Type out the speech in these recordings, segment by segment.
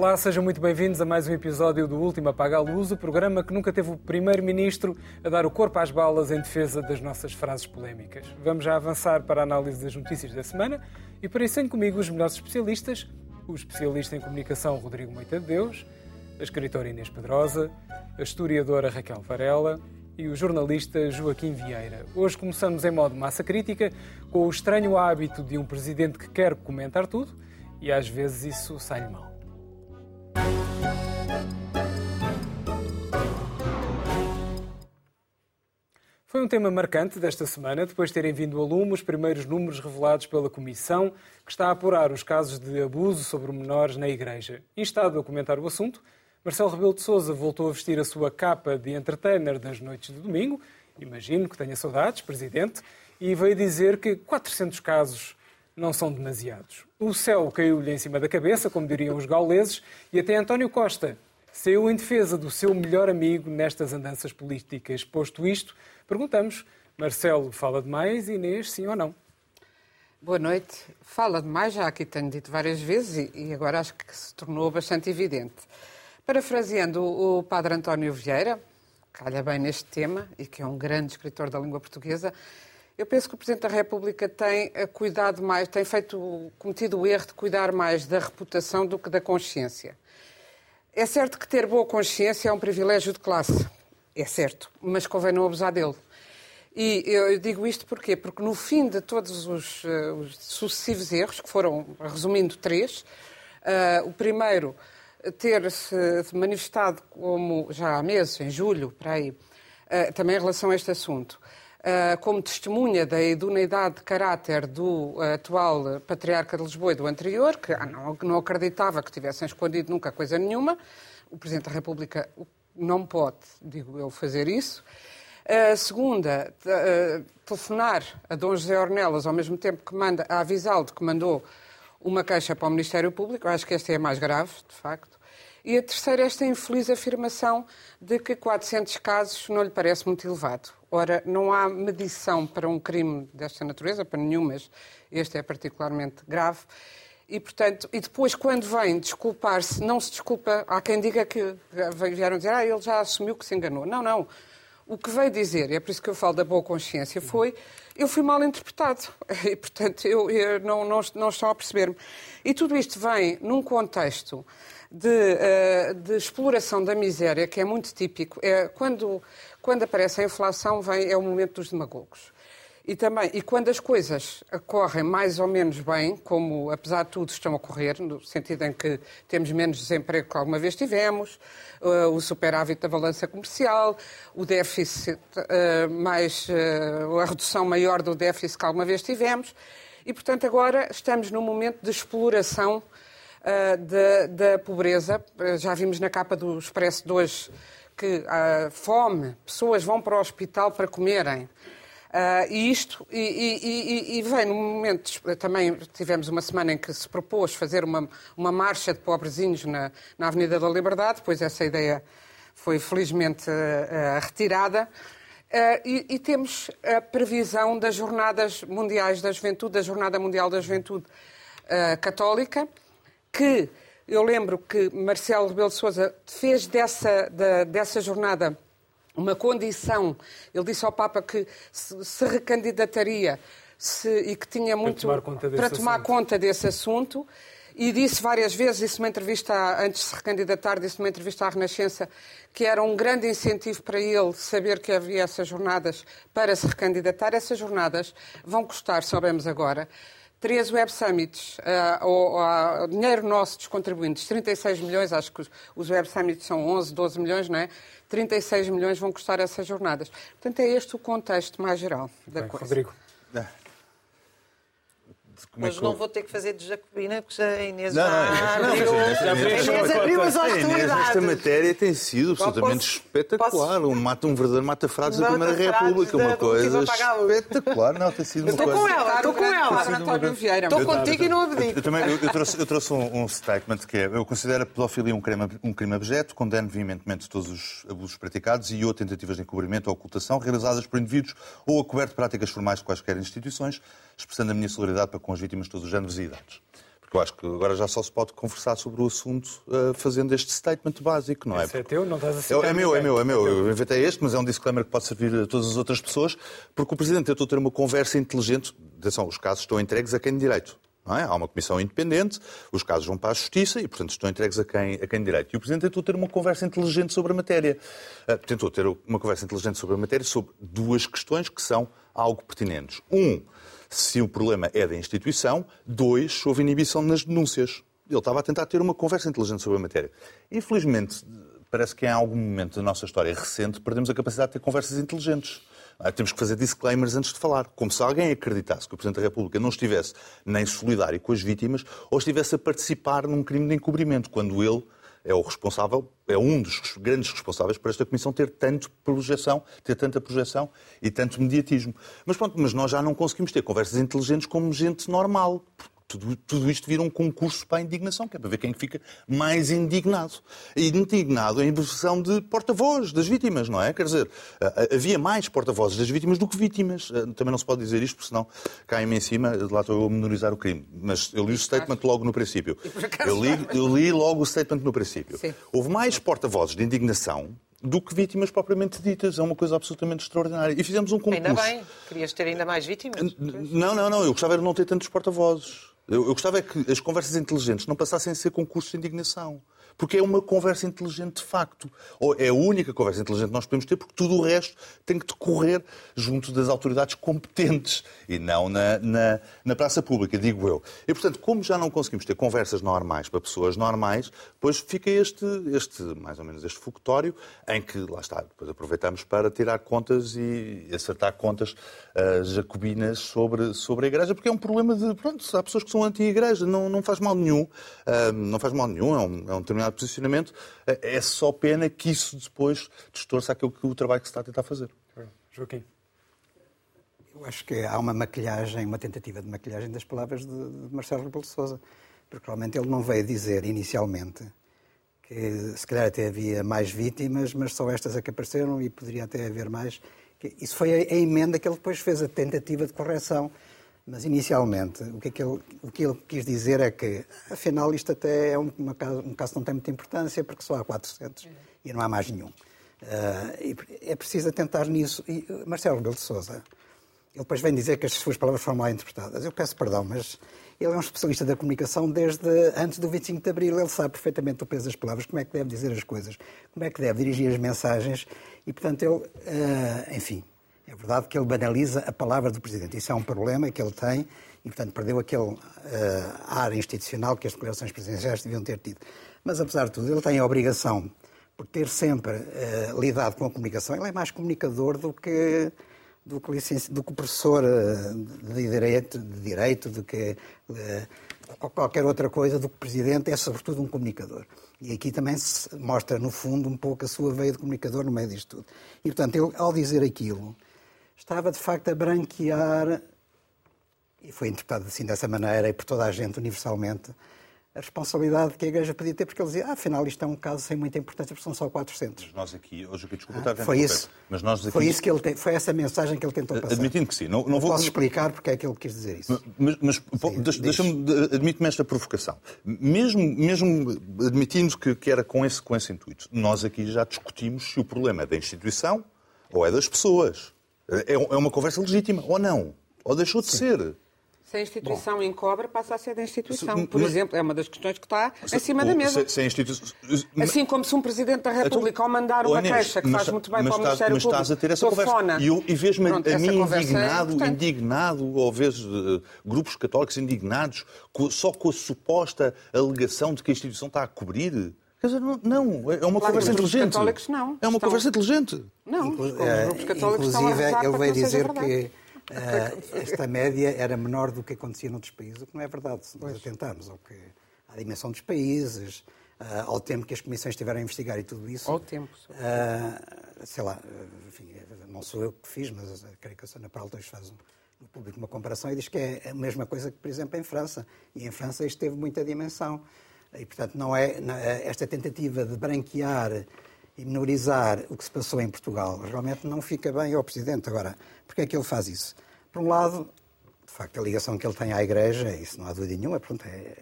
Olá, sejam muito bem-vindos a mais um episódio do Último Apaga a Luz, o programa que nunca teve o Primeiro-Ministro a dar o corpo às balas em defesa das nossas frases polémicas. Vamos já avançar para a análise das notícias da semana e para isso tenho comigo os melhores especialistas, o especialista em comunicação Rodrigo Moita de Deus, a escritora Inês Pedrosa, a historiadora Raquel Varela e o jornalista Joaquim Vieira. Hoje começamos em modo massa crítica, com o estranho hábito de um presidente que quer comentar tudo e às vezes isso sai-lhe mal. Foi um tema marcante desta semana, depois de terem vindo a lume os primeiros números revelados pela Comissão, que está a apurar os casos de abuso sobre menores na Igreja. Instado a comentar o assunto, Marcelo Rebelo de Sousa voltou a vestir a sua capa de entertainer das noites de domingo, imagino que tenha saudades, Presidente, e veio dizer que 400 casos não são demasiados. O céu caiu-lhe em cima da cabeça, como diriam os gauleses, e até António Costa saiu em defesa do seu melhor amigo nestas andanças políticas. Posto isto, perguntamos, Marcelo fala demais, Inês, sim ou não? Boa noite. Fala demais, já aqui tenho dito várias vezes e agora acho que se tornou bastante evidente. Parafraseando o padre António Vieira, calha bem neste tema e que é um grande escritor da língua portuguesa, eu penso que o Presidente da República tem cuidado mais, tem feito, cometido o erro de cuidar mais da reputação do que da consciência. É certo que ter boa consciência é um privilégio de classe, é certo, mas convém não abusar dele. E eu digo isto porquê? Porque no fim de todos os, uh, os sucessivos erros, que foram, resumindo, três, uh, o primeiro, ter-se manifestado como, já há meses, em julho, para aí, uh, também em relação a este assunto, como testemunha da idoneidade de caráter do atual patriarca de Lisboa e do anterior, que ah, não, não acreditava que tivessem escondido nunca coisa nenhuma, o Presidente da República não pode, digo eu, fazer isso. A segunda, telefonar a Dom José Ornelas ao mesmo tempo que manda, a avisá-lo de que mandou uma queixa para o Ministério Público, acho que esta é a mais grave, de facto. E a terceira, esta infeliz afirmação de que 400 casos não lhe parece muito elevado. Ora, não há medição para um crime desta natureza, para nenhum, mas este é particularmente grave. E, portanto, e depois, quando vem desculpar-se, não se desculpa. Há quem diga que vieram dizer, ah, ele já assumiu que se enganou. Não, não. O que veio dizer, e é por isso que eu falo da boa consciência, foi eu fui mal interpretado. E, portanto, eu, eu não, não, não estou a perceber-me. E tudo isto vem num contexto de, uh, de, exploração da miséria, que é muito típico. É, quando, quando aparece a inflação, vem, é o momento dos demagogos. E, também, e quando as coisas correm mais ou menos bem, como apesar de tudo estão a correr, no sentido em que temos menos desemprego que alguma vez tivemos, uh, o superávit da balança comercial, o déficit uh, mais, uh, a redução maior do déficit que alguma vez tivemos, e portanto agora estamos num momento de exploração da, da, pobreza. Já vimos na capa do Expresso de hoje que a fome, pessoas vão para o hospital para comerem. Uh, e isto, e, e, e, vem no momento, também tivemos uma semana em que se propôs fazer uma, uma marcha de pobrezinhos na, na Avenida da Liberdade, depois essa ideia foi felizmente uh, retirada. Uh, e, e, temos a previsão das Jornadas Mundiais da Juventude, da Jornada Mundial da Juventude Católica, que eu lembro que Marcelo Rebelo de Sousa fez dessa, da, dessa jornada uma condição. Ele disse ao Papa que se, se recandidataria se, e que tinha muito para tomar, conta para tomar conta desse assunto. E disse várias vezes, disse numa entrevista, antes de se recandidatar, disse numa entrevista à Renascença, que era um grande incentivo para ele saber que havia essas jornadas para se recandidatar. Essas jornadas vão custar, sabemos agora, três Web Summits, uh, o, dinheiro nosso dos contribuintes, 36 milhões, acho que os, os Web Summits são 11, 12 milhões, não é? 36 milhões vão custar essas jornadas. Portanto, é este o contexto mais geral da Bem, coisa. Rodrigo. Como Mas é não eu... vou ter que fazer de Jacobina, porque a Inês não, já não, abriu, Inês abriu as hostilidades. Esta matéria tem sido absolutamente posso, espetacular. Posso... Um, mata, um verdadeiro mata-frases da Primeira República. Uma coisa espetacular. Não, tem sido uma estou coisa... Com ela, estou com ela. Estou contigo e não abdico. Eu, também, trouxe, um, um, statement que é, eu considero a pedofilia um crime, um crime abjeto, condeno veementemente todos os abusos praticados e ou tentativas de encobrimento ou ocultação realizadas por indivíduos ou a coberto de práticas formais de quaisquer instituições, expressando a minha solidariedade para com as vítimas de todos os géneros e idades. Porque eu acho que agora já só se pode conversar sobre o assunto uh, fazendo este statement básico, não é? Esse é teu, não estás a citar é, é meu, é meu, é meu. Eu inventei este, mas é um disclaimer que pode servir a todas as outras pessoas, porque o Presidente tentou ter uma conversa inteligente. Atenção, os casos estão entregues a quem de direito. É? Há uma comissão independente, os casos vão para a Justiça e, portanto, estão entregues a quem, a quem direito. E o Presidente tentou ter uma conversa inteligente sobre a matéria. Uh, tentou ter uma conversa inteligente sobre a matéria sobre duas questões que são algo pertinentes. Um, se o problema é da instituição. Dois, houve inibição nas denúncias. Ele estava a tentar ter uma conversa inteligente sobre a matéria. Infelizmente, parece que em algum momento da nossa história recente perdemos a capacidade de ter conversas inteligentes. Ah, temos que fazer disclaimers antes de falar. Como se alguém acreditasse que o Presidente da República não estivesse nem solidário com as vítimas ou estivesse a participar num crime de encobrimento, quando ele é o responsável, é um dos grandes responsáveis por esta Comissão ter tanto projeção, ter tanta projeção e tanto mediatismo. Mas pronto, mas nós já não conseguimos ter conversas inteligentes como gente normal. Tudo, tudo, isto vira um concurso para a indignação, que é para ver quem fica mais indignado. E indignado em versão de porta-voz das vítimas, não é? Quer dizer, havia mais porta-vozes das vítimas do que vítimas. Também não se pode dizer isto, porque senão caem-me em cima, lá estou eu a menorizar o crime. Mas eu li o statement logo no princípio. Eu li, eu li logo o statement no princípio. Sim. Houve mais porta-vozes de indignação do que vítimas propriamente ditas. É uma coisa absolutamente extraordinária. E fizemos um concurso. Ainda bem. Querias ter ainda mais vítimas? Não, não, não. Eu gostava de não ter tantos porta-vozes. Eu, eu gostava é que as conversas inteligentes não passassem a ser concursos de indignação. Porque é uma conversa inteligente de facto. Ou é a única conversa inteligente que nós podemos ter, porque tudo o resto tem que decorrer junto das autoridades competentes e não na, na, na praça pública, digo eu. E, portanto, como já não conseguimos ter conversas normais para pessoas normais, depois fica este, este mais ou menos, este focutório em que, lá está, depois aproveitamos para tirar contas e acertar contas uh, jacobinas sobre, sobre a Igreja, porque é um problema de, pronto, há pessoas que são anti-Igreja, não, não faz mal nenhum, uh, não faz mal nenhum, é um, é um determinado posicionamento, é só pena que isso depois distorça aquilo que o trabalho que se está a tentar fazer. Joaquim. Eu acho que há uma maquilhagem, uma tentativa de maquilhagem das palavras de, de Marcelo Rebelo de Sousa, porque realmente ele não veio dizer inicialmente que se calhar até havia mais vítimas, mas só estas é que apareceram e poderia até haver mais. Isso foi a, a emenda que ele depois fez, a tentativa de correção mas, inicialmente, o que, é que ele, o que ele quis dizer é que, afinal, isto até é um, uma, um caso que não tem muita importância, porque só há 400 uhum. e não há mais nenhum. Uh, é preciso atentar nisso. E Marcelo Rebelo de Sousa, ele depois vem dizer que as suas palavras foram mal interpretadas. Eu peço perdão, mas ele é um especialista da comunicação desde antes do 25 de Abril. Ele sabe perfeitamente o peso das palavras, como é que deve dizer as coisas, como é que deve dirigir as mensagens. E, portanto, ele, uh, enfim, é verdade que ele banaliza a palavra do Presidente. Isso é um problema que ele tem e, portanto, perdeu aquele uh, ar institucional que as declarações presidenciais deviam ter tido. Mas, apesar de tudo, ele tem a obrigação, por ter sempre uh, lidado com a comunicação, ele é mais comunicador do que do que, do que professor uh, de direito, de direito, do que qualquer outra coisa, do que presidente, é sobretudo um comunicador. E aqui também se mostra, no fundo, um pouco a sua veia de comunicador no meio disto tudo. E, portanto, ele, ao dizer aquilo, estava de facto a branquear, e foi interpretado assim dessa maneira e por toda a gente universalmente, a responsabilidade que a Igreja podia ter, porque ele dizia, ah, afinal, isto é um caso sem muita importância, porque são só 400. Mas nós aqui, hoje aqui, desculpa, ah, foi isso. Mas nós aqui... Foi isso que ele te... foi essa mensagem que ele tentou passar. Admitindo que sim. Não, não vou... Posso explicar porque é que ele quis dizer isso. Mas, mas deixa-me, admite-me esta provocação. Mesmo, mesmo admitindo que, que era com esse, com esse intuito, nós aqui já discutimos se o problema é da instituição ou é das pessoas. É, é uma conversa legítima, ou não? Ou deixou de Sim. ser? Se a instituição Bom, encobra, passa a ser da instituição. Por mas, exemplo, é uma das questões que está se, acima da mesa. Se, se institu... Assim como se um Presidente da República, então, ao mandar uma Inês, queixa que mas, faz muito bem para o Ministério mas Público, estás a ter essa conversa. E, eu, e vejo-me a mim é indignado, é indignado, ou vezes uh, grupos católicos indignados, com, só com a suposta alegação de que a instituição está a cobrir. Quer dizer, não, não é uma claro, conversa inteligente. Os católicos não. É uma estão... conversa inteligente. Não, os grupos católicos Inclusive, estão a ele veio dizer que uh, esta média era menor do que acontecia noutros países, o que não é verdade, se nós atentarmos ao que, à dimensão dos países, uh, ao tempo que as comissões estiveram a investigar e tudo isso. Ao tempo. Uh, sei lá, enfim, não sou eu que fiz, mas creio que a Sana Peralta faz no público uma comparação e diz que é a mesma coisa que, por exemplo, em França. E em França isto teve muita dimensão. E, portanto, não é esta tentativa de branquear e minorizar o que se passou em Portugal realmente não fica bem ao Presidente. Agora, porquê é que ele faz isso? Por um lado, de facto, a ligação que ele tem à Igreja, isso não há dúvida nenhuma, pronto, é,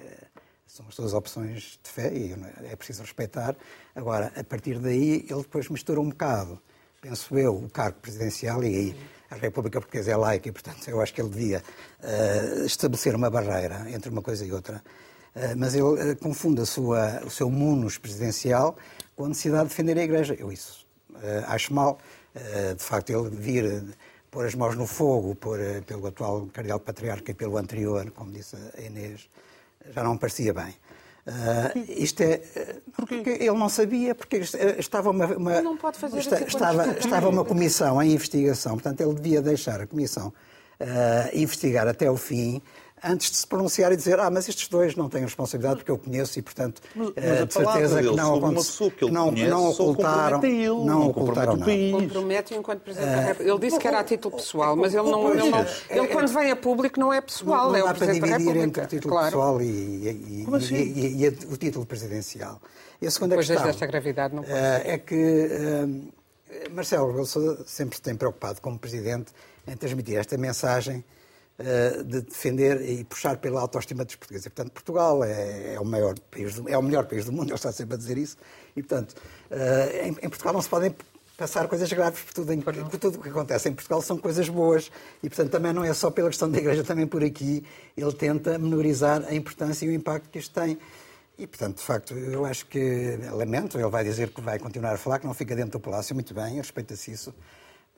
são as suas opções de fé e é preciso respeitar. Agora, a partir daí, ele depois mistura um bocado, penso eu, o cargo presidencial e aí a República Portuguesa é laica e, portanto, eu acho que ele devia uh, estabelecer uma barreira entre uma coisa e outra. Uh, mas ele uh, confunde sua, o seu munus presidencial com a necessidade de defender a Igreja. Eu isso acho mal. de facto, ele vir pôr as mãos no fogo por, pelo atual cardeal patriarca e pelo anterior, como disse a Inês, já não parecia bem. Uh, isto é porque ele não sabia porque estava uma, uma não pode fazer está, estava, estava uma comissão em investigação portanto ele devia deixar a comissão uh, investigar até o fim antes de se pronunciar e dizer ah, mas estes dois não têm responsabilidade porque eu conheço e, portanto, mas, mas eh, de certeza que não, uma pessoa que ele não, conhece, não ocultaram, ele, não, não ocultaram nada. Compromete enquanto Presidente da República. Ele disse que era a título pessoal, mas ele não... Ele, não, ele quando vem a público não é pessoal, não, é o Presidente da República. entre o título claro. pessoal e, e, e, assim? e, e, o título presidencial. E a segunda Coisas questão desta gravidade não pode é que uh, Marcelo Rebelo sempre se tem preocupado como Presidente em transmitir esta mensagem eh, de defender e puxar pela autoestima dos portugueses. E, portanto, Portugal é, é, o maior país do, é o melhor país do mundo, ele está sempre a dizer isso. E, portanto, uh, em, em, Portugal não se podem passar coisas graves por tudo, em, por tudo o que acontece em Portugal são coisas boas. E, portanto, também não é só pela questão da Igreja, também por aqui ele tenta menorizar a importância e o impacto que isto tem. E, portanto, de facto, eu acho que, lamento, ele vai dizer que vai continuar a falar, que não fica dentro do Palácio, muito bem, respeita-se isso.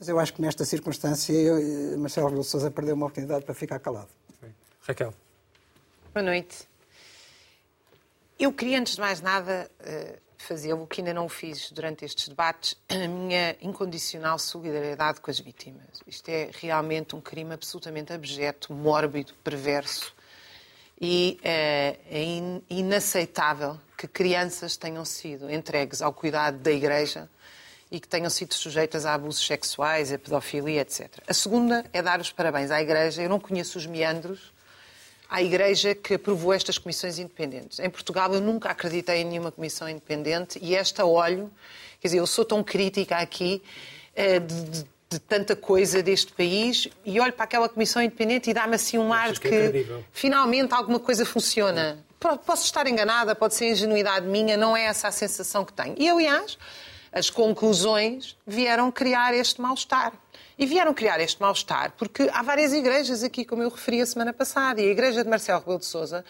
Mas eu acho que nesta circunstância eu, Marcelo Rebelo Sousa perdeu uma oportunidade para ficar calado. Raquel. Boa noite. Eu queria, antes de mais nada, eh, fazer o que ainda não fiz durante estes debates, a minha incondicional solidariedade com as vítimas. Isto é realmente um crime absolutamente abjeto, mórbido, perverso e é, é inaceitável que crianças tenham sido entregues ao cuidado da Igreja e que tenham sido sujeitas a abusos sexuais, a pedofilia, etc. A segunda é dar os parabéns à Igreja. Eu não conheço os meandros à Igreja que aprovou estas comissões independentes. Em Portugal eu nunca acreditei em nenhuma comissão independente e esta olho, quer dizer, eu sou tão crítica aqui eh, de, de, de, tanta coisa deste país e olho para aquela comissão independente e dá-me assim um ar de que, que finalmente alguma coisa funciona. Posso estar enganada, pode ser ingenuidade minha, não é essa a sensação que tenho. E, aliás, as conclusões vieram criar este mal-estar. E vieram criar este mal-estar porque há várias igrejas aqui, como eu referi a semana passada, e a igreja de Marcelo Rebelo de Sousa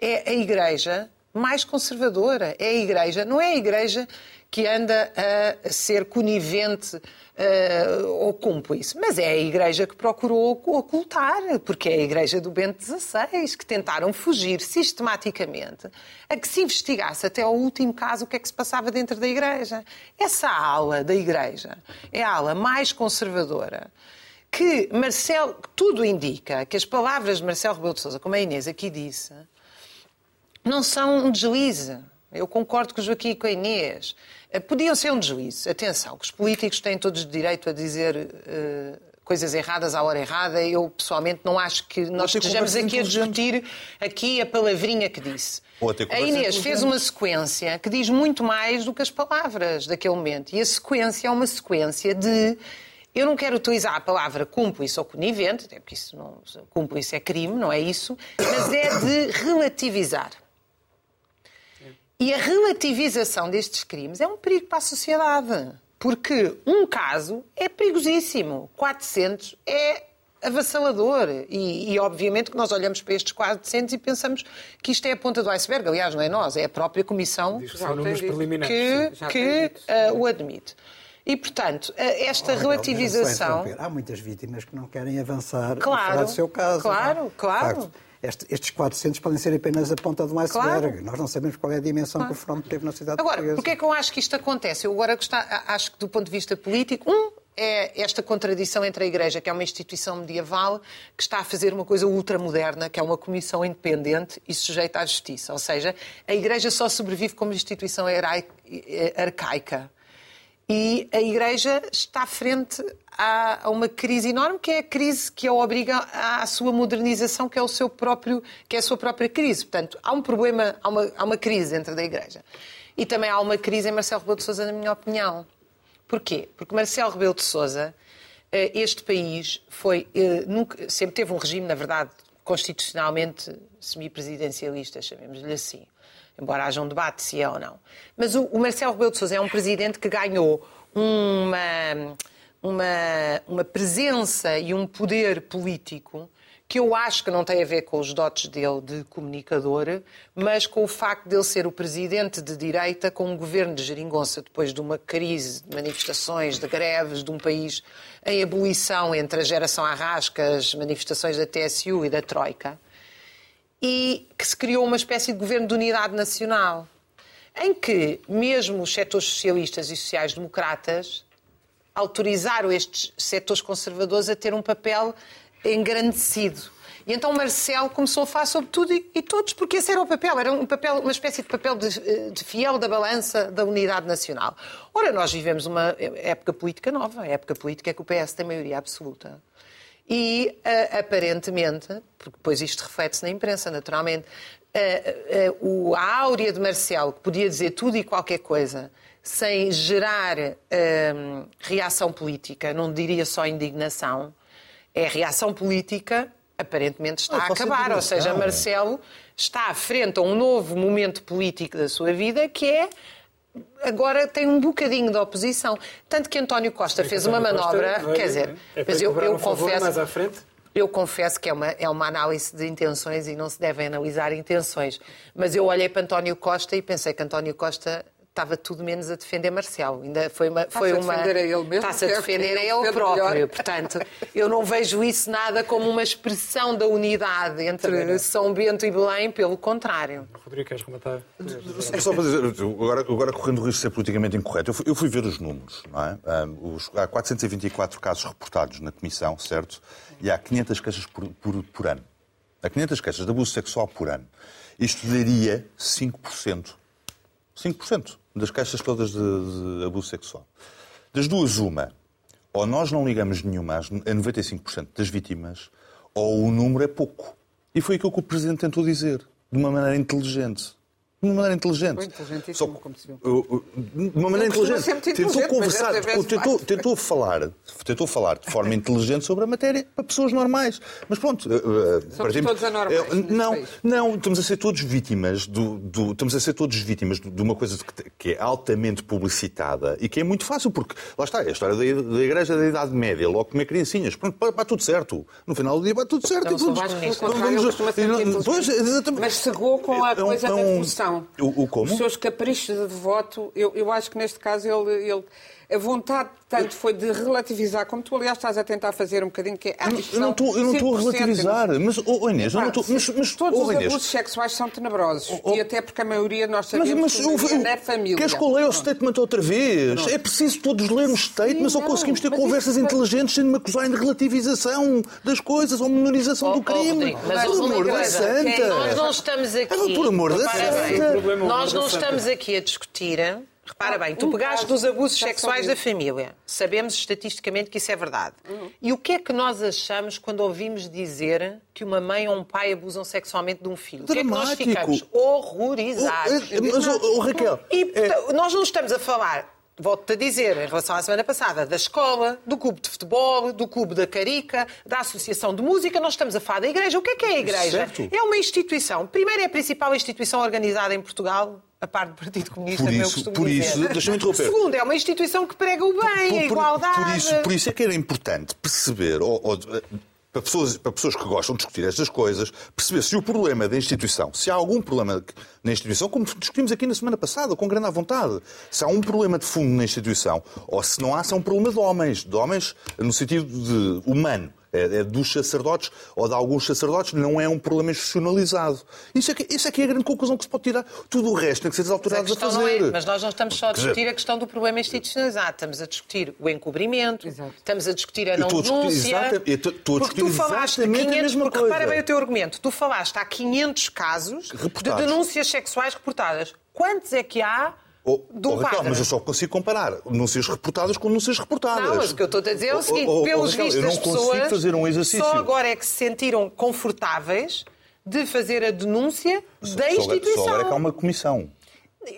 é a igreja mais conservadora. É a igreja, não é a igreja que anda a ser conivente uh, ou cúmplice, mas é a igreja que procurou ocultar, porque é a igreja do Bento XVI, que tentaram fugir sistematicamente a que se investigasse até ao último caso o que é que se passava dentro da igreja. Essa ala da igreja é a ala mais conservadora que Marcelo, tudo indica que as palavras de Marcelo Rebelo de Sousa, como a Inês aqui disse, não são um deslize. Eu concordo com o Joaquim e com a Inês. Eh, podiam ser um deslize. Atenção, que os políticos têm todos o direito a dizer uh, coisas erradas à hora errada. Eu, pessoalmente, não acho que nós estejamos aqui a discutir aqui a palavrinha que disse. A Inês fez uma sequência que diz muito mais do que as palavras daquele momento. E a sequência é uma sequência de eu não quero utilizar a palavra cúmplice ou conivente, até porque isso não, cúmplice é crime, não é isso, mas é de relativizar. E a relativização destes crimes é um perigo para a sociedade. Porque um caso é perigosíssimo, 400 é avassalador. E, e, obviamente que nós olhamos para estes 400 e pensamos que isto é a ponta do iceberg. Aliás, não é nós, é a própria Comissão que, que, que uh, o admite. E, portanto, eh, esta relativização. Há muitas vítimas que não querem avançar claro, seu caso. Claro, claro. Facto, estes 400 podem ser apenas a ponta do iceberg. Claro. Nós não sabemos qual é a dimensão claro. que o fenómeno teve na cidade agora, portuguesa. Agora, porquê é que eu acho que isto acontece? Eu agora acho que, do ponto de vista político, um, é esta contradição entre a Igreja, que é uma instituição medieval, que está a fazer uma coisa ultramoderna, que é uma comissão independente e sujeita à justiça. Ou seja, a Igreja só sobrevive como instituição arcaica. E a Igreja está frente a, uma crise enorme, que é a crise que a obriga à sua modernização, que é, o seu próprio, que é a sua própria crise. Portanto, há um problema, há uma, há uma crise dentro da Igreja. E também há uma crise em Marcelo Rebelo de Sousa, na minha opinião. Porquê? Porque Marcelo Rebelo de Sousa eh, este país foi, eh, nunca, sempre teve um regime, na verdade, constitucionalmente semipresidencialista, chamemos-lhe assim. Embora haja um debate se é ou não. Mas o, o Marcelo Rebelo de Sousa é um presidente que ganhou uma, uma, uma presença e um poder político que eu acho que não tem a ver com os dotes dele de comunicador, mas com o facto de ele ser o presidente de direita com um governo de geringonça depois de uma crise de manifestações, de greves, de um país em ebulição entre a geração Arrasca, as manifestações da TSU e da Troika, e que se criou uma espécie de governo de unidade nacional, em que mesmo os setores socialistas e sociais-democratas autorizaram estes setores conservadores a ter um papel engrandecido. E então Marcelo começou a falar sobre tudo e, todos, porque esse era o papel, era um papel, uma espécie de papel de, de, fiel da balança da unidade nacional. Ora, nós vivemos uma época política nova, época política é que o PS tem maioria absoluta. E, uh, aparentemente, porque depois isto reflete-se na imprensa, naturalmente, uh, uh, a áurea de Marcelo, que podia dizer tudo e qualquer coisa, sem gerar reação política, não diria só indignação, é reação política, aparentemente está a acabar. Ou seja, Marcelo está à frente a um novo momento político da sua vida que é agora tem um bocadinho de oposição. Tanto que António Costa fez uma manobra, Costa, quer dizer, é mas eu, eu confesso. Eu confesso que é uma, é uma análise de intenções e não se devem analisar intenções. Mas eu olhei para António Costa e pensei que António Costa estava tudo menos a defender Marcelo. Ainda foi uma. Foi uma... a defender a ele mesmo. Está-se a defender a ele próprio. Melhor. Portanto, eu não vejo isso nada como uma expressão da unidade entre São Bento e Belém, pelo contrário. Rodrigo, queres comentar? Só para dizer, agora, agora correndo o risco de ser politicamente incorreto, eu fui, eu fui ver os números, não é? Um, os, há 424 casos reportados na Comissão, certo? E há 500 queixas por, por, por ano. Há 500 queixas de abuso sexual por ano. Isto daria 5%. 5% das caixas todas de, de abuso sexual. Das duas, uma. Ou nós não ligamos nenhuma a 95% das vítimas, ou o número é pouco. E foi aquilo que o Presidente tentou dizer, de uma maneira inteligente de uma maneira inteligente. Só, como se viu. De uma maneira inteligente. Tentou conversar, tentou, tentou, falar, tentou falar de forma inteligente sobre a matéria para pessoas normais. Mas pronto. Uh, Somos exemplo, todos anormais. não, não, estamos a ser todos vítimas do, do, estamos a ser todos vítimas de uma coisa que, é altamente publicitada e que é muito fácil, porque lá está, é a história da, da Igreja da Idade Média, logo comer criancinhas. Pronto, vai tudo certo. No final do dia vai tudo certo. Não, e todos, vamos, pois, Mas cegou com a é coisa da evolução. O, o como? Os seus caprichos de voto, eu, eu acho que neste caso ele, ele a vontade, tanto foi de relativizar, como tu, aliás, estás a tentar fazer um bocadinho, que é. Ah, eu não estou, eu não estou a relativizar, mas, oh, Inês, eu não estou. Mas, mas, todos oh, os Inês, abusos sexuais são tenebrosos. Oh, e até porque a maioria nós sabemos mas, mas, que é família. Queres que eu leia o statement outra vez? Não. É preciso todos lermos statements ou conseguimos ter conversas isso... inteligentes sem me acusarem de relativização das coisas ou menorização oh, do crime. Oh, mas por amor da santa. Nós não estamos aqui. Ah, por amor da santa. Nós não estamos aqui a discutir Repara bem, tu pegaste dos abusos sexuais da família. Sabemos estatisticamente que isso é verdade. Uhum. E o que é que nós achamos quando ouvimos dizer que uma mãe ou um pai abusam sexualmente de um filho? Dramático. O que é que nós ficamos? Horrorizados. Oh, mas, oh, oh, Raquel... E, é... nós não estamos a falar volto-te a dizer, em relação à semana passada, da escola, do clube de futebol, do clube da Carica, da Associação de Música, nós estamos a falar da Igreja. O que é que é a Igreja? Certo. É uma instituição. Primeiro, é a principal instituição organizada em Portugal a parte do Partido Comunista, por isso, eu costumo por isso. Deixa-me interromper. Segundo, é uma instituição que prega o bem, por, a igualdade. Por isso, por isso é que era importante perceber, ou, ou, para, pessoas, para pessoas que gostam de discutir estas coisas, perceber se o problema da instituição, se há algum problema na instituição, como discutimos aqui na semana passada, com grande vontade, se há um problema de fundo na instituição, ou se não há, se é um problema de homens, de homens no sentido de humano é, é dos sacerdotes ou de alguns sacerdotes, não é um problema institucionalizado. Isso é, que, isso é que é a grande conclusão que se pode tirar. Tudo o resto tem que ser as autoridades a, a fazer. É, mas nós não estamos só a discutir a questão do problema institucionalizado, estamos a discutir o encobrimento, Exato. estamos a discutir a não denúncia. Estou a discutir tu falaste de 500, porque repara bem o teu argumento, tu falaste há 500 casos Reportados. de denúncias sexuais reportadas. Quantos é que há Oh, oh, mas eu só consigo comparar denúncias reportadas com denúncias reportadas. Não, mas o que eu estou a dizer é o seguinte: oh, pelos Raquel, vistos, as pessoas fazer um exercício. só agora é que se sentiram confortáveis de fazer a denúncia da instituição. Só agora é que há uma comissão.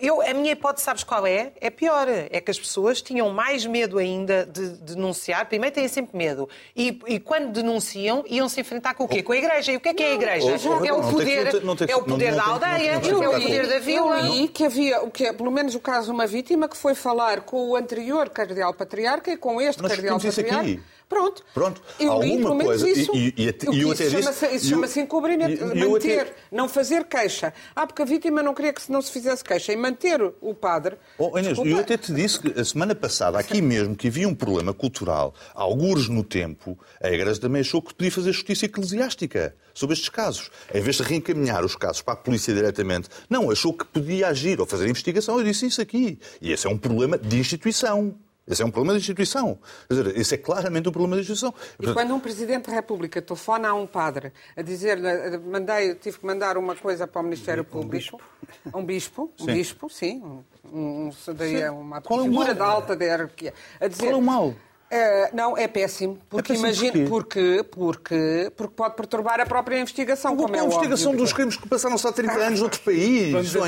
Eu, a minha hipótese, sabes qual é? É pior. É que as pessoas tinham mais medo ainda de denunciar. Primeiro têm sempre medo. E, e quando denunciam, iam se enfrentar com o quê? Com a igreja. E o que é que é a igreja? é o poder, é o poder da aldeia, é o poder da vila. E que havia, o que é, pelo menos o caso de uma vítima, que foi falar com o anterior cardeal patriarca e com este Nós cardeal patriarca. Pronto. Pronto. Eu Alguma li, coisa. Isso. E, e, e, eu isso chama-se chama encobrimento. Manter, até... não fazer queixa. Ah, porque a vítima não queria que não se fizesse queixa. E manter o padre. Oh, Inês, eu até te disse que a semana passada, aqui mesmo, que havia um problema cultural, algures no tempo, a Igreja também achou que podia fazer justiça eclesiástica sobre estes casos. Em vez de reencaminhar os casos para a polícia diretamente, não, achou que podia agir ou fazer investigação. Eu disse isso aqui. E esse é um problema de instituição. Esse é um problema da instituição. Dizer, esse é claramente um problema da instituição. E quando um Presidente da República telefona a um padre a dizer mandei, tive que mandar uma coisa para o Ministério um Público, bispo. um bispo, um sim. bispo, sim, um, um, daí uma Qual figura é da alta da hierarquia, a dizer... Qual é o mal? É, não, é péssimo. Porque é imagino, porque, porque, porque pode perturbar a própria investigação, como é A investigação óbvio. dos crimes que passaram-se há 30 anos noutro país, Vamos então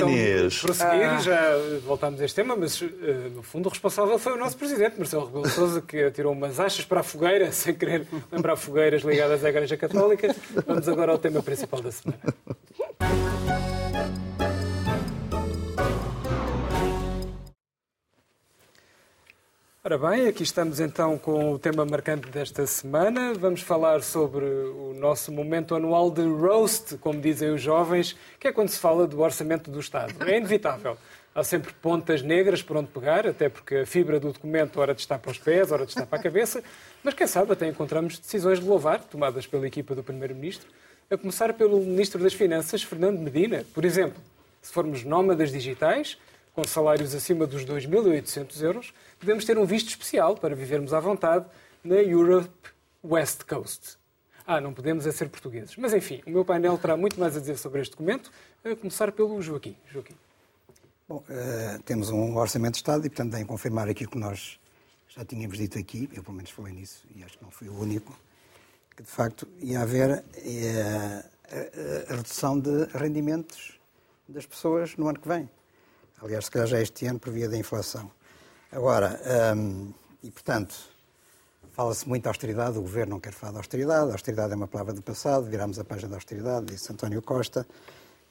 prosseguir, ah. já voltámos a este tema, mas eh, no fundo o responsável foi o nosso Presidente, Marcelo Rebelo Sousa, que atirou umas achas para a fogueira, sem querer lembrar fogueiras ligadas à Igreja Católica. Vamos agora ao tema principal da semana. Ora bem, aqui estamos então com o tema marcante desta semana. Vamos falar sobre o nosso momento anual de roast, como dizem os jovens, que é quando se fala do orçamento do Estado. É inevitável. Há sempre pontas negras por onde pegar, até porque a fibra do documento hora de estar para os pés, hora de estar para a cabeça, mas quem sabe até encontramos decisões de louvar, tomadas pela equipa do Primeiro-Ministro, a começar pelo Ministro das Finanças, Fernando Medina. Por exemplo, se formos nómadas digitais, com salários acima dos 2.800 euros, podemos ter um visto especial para vivermos à vontade na Europe West Coast. Ah, não podemos é ser portugueses. Mas enfim, o meu painel terá muito mais a dizer sobre este documento, a começar pelo Joaquim. Joaquim. Bom, uh, temos um orçamento de Estado e, portanto, tem confirmar aquilo que nós já tínhamos dito aqui, eu pelo menos falei nisso e acho que não fui o único, que de facto ia haver uh, a redução de rendimentos das pessoas no ano que vem. Aliás, se calhar já este ano por via da inflação. Agora, hum, e portanto, fala-se muito de austeridade, o governo não quer falar de austeridade, a austeridade é uma palavra do passado, virámos a página da austeridade, disse António Costa,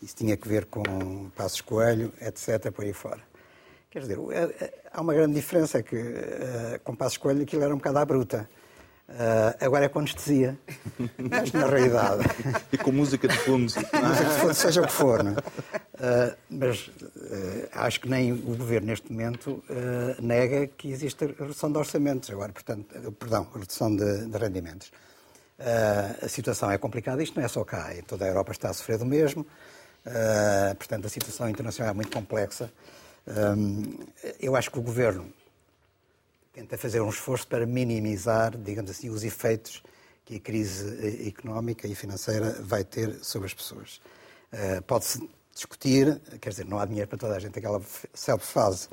isso tinha que ver com Passos Coelho, etc., por aí fora. Quer dizer, é, é, há uma grande diferença, é que eh, com Passos Coelho aquilo era um bocado à bruta. Uh, agora é com anestesia, mas na realidade. E com música de fundo. É? Seja o que for. Não uh, mas uh, acho que nem o governo, neste momento, nega que existe redução de orçamentos. Agora, portanto, perdão, redução de, de rendimentos. a situação é complicada, isto não é só cá, em toda a Europa está a sofrer do mesmo. portanto, a situação internacional é muito complexa. eu acho que o governo tenta fazer um esforço para minimizar, digamos assim, os efeitos que a crise eh, económica e financeira vai ter sobre as pessoas. Uh, Pode-se discutir, quer dizer, não há dinheiro para toda a gente, aquela self-fase